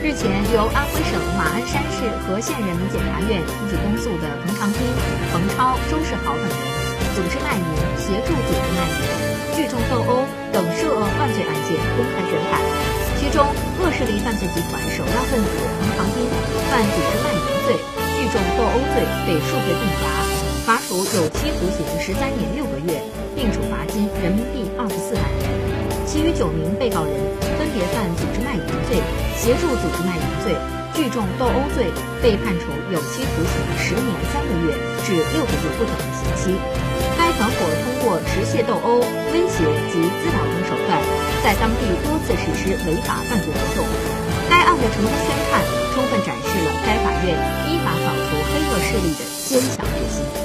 日前，由安徽省马鞍山市和县人民检察院提起公诉的彭长斌、冯超、周世豪等人，组织卖淫、协助组织卖淫、聚众斗殴等涉恶犯罪案件公开宣判。其中，恶势力犯罪集团首要分子彭长斌犯组织卖淫罪、聚众斗殴罪被数罪并罚，罚处有期徒刑十三年六个月，并处罚金人民币二十四万。九名被告人分别犯组织卖淫罪。协助组织卖淫罪、聚众斗殴罪，被判处有期徒刑十年三个月至六个月不等的刑期。该团伙通过持械斗殴、威胁及滋扰等手段，在当地多次实施违法犯罪活动。该案的成功宣判，充分展示了该法院依法扫除黑恶势力的坚强决心。